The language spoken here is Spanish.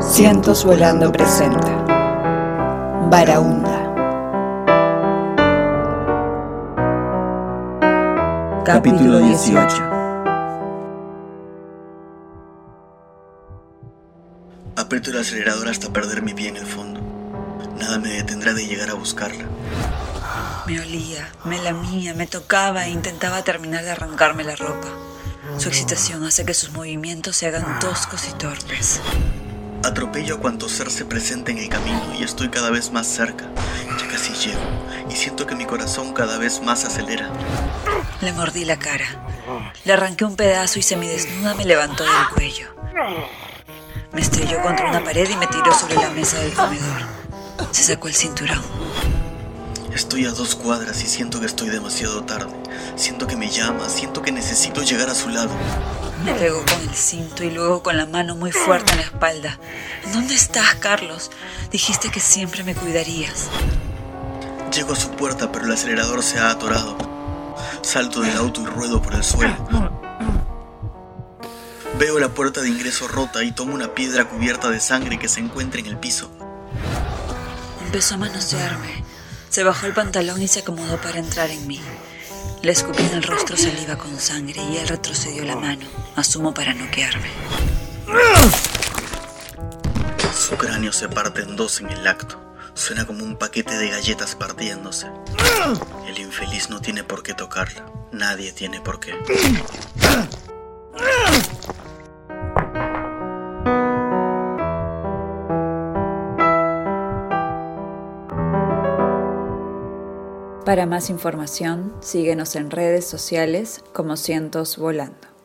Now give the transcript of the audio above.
Cientos Volando presenta Baraunda. Capítulo 18. Aprieto el acelerador hasta perder mi pie en el fondo. Nada me detendrá de llegar a buscarla. Me olía, me lamía, me tocaba e intentaba terminar de arrancarme la ropa. Su excitación hace que sus movimientos se hagan toscos y torpes. Atropello a cuanto ser se presente en el camino y estoy cada vez más cerca. Ya casi llego y siento que mi corazón cada vez más acelera. Le mordí la cara. Le arranqué un pedazo y semidesnuda me levantó del cuello. Me estrelló contra una pared y me tiró sobre la mesa del comedor. Se sacó el cinturón. Estoy a dos cuadras y siento que estoy demasiado tarde. Siento que me llama, siento que necesito llegar a su lado. Me pegó con el cinto y luego con la mano muy fuerte en la espalda. ¿En dónde estás, Carlos? Dijiste que siempre me cuidarías. Llego a su puerta, pero el acelerador se ha atorado. Salto del auto y ruedo por el suelo. Veo la puerta de ingreso rota y tomo una piedra cubierta de sangre que se encuentra en el piso. Empezó a manosearme. Se bajó el pantalón y se acomodó para entrar en mí. Le escupí en el rostro saliva con sangre y él retrocedió la mano, asumo para noquearme. Su cráneo se parte en dos en el acto. Suena como un paquete de galletas partiéndose. El infeliz no tiene por qué tocarla. Nadie tiene por qué. Para más información, síguenos en redes sociales como Cientos Volando.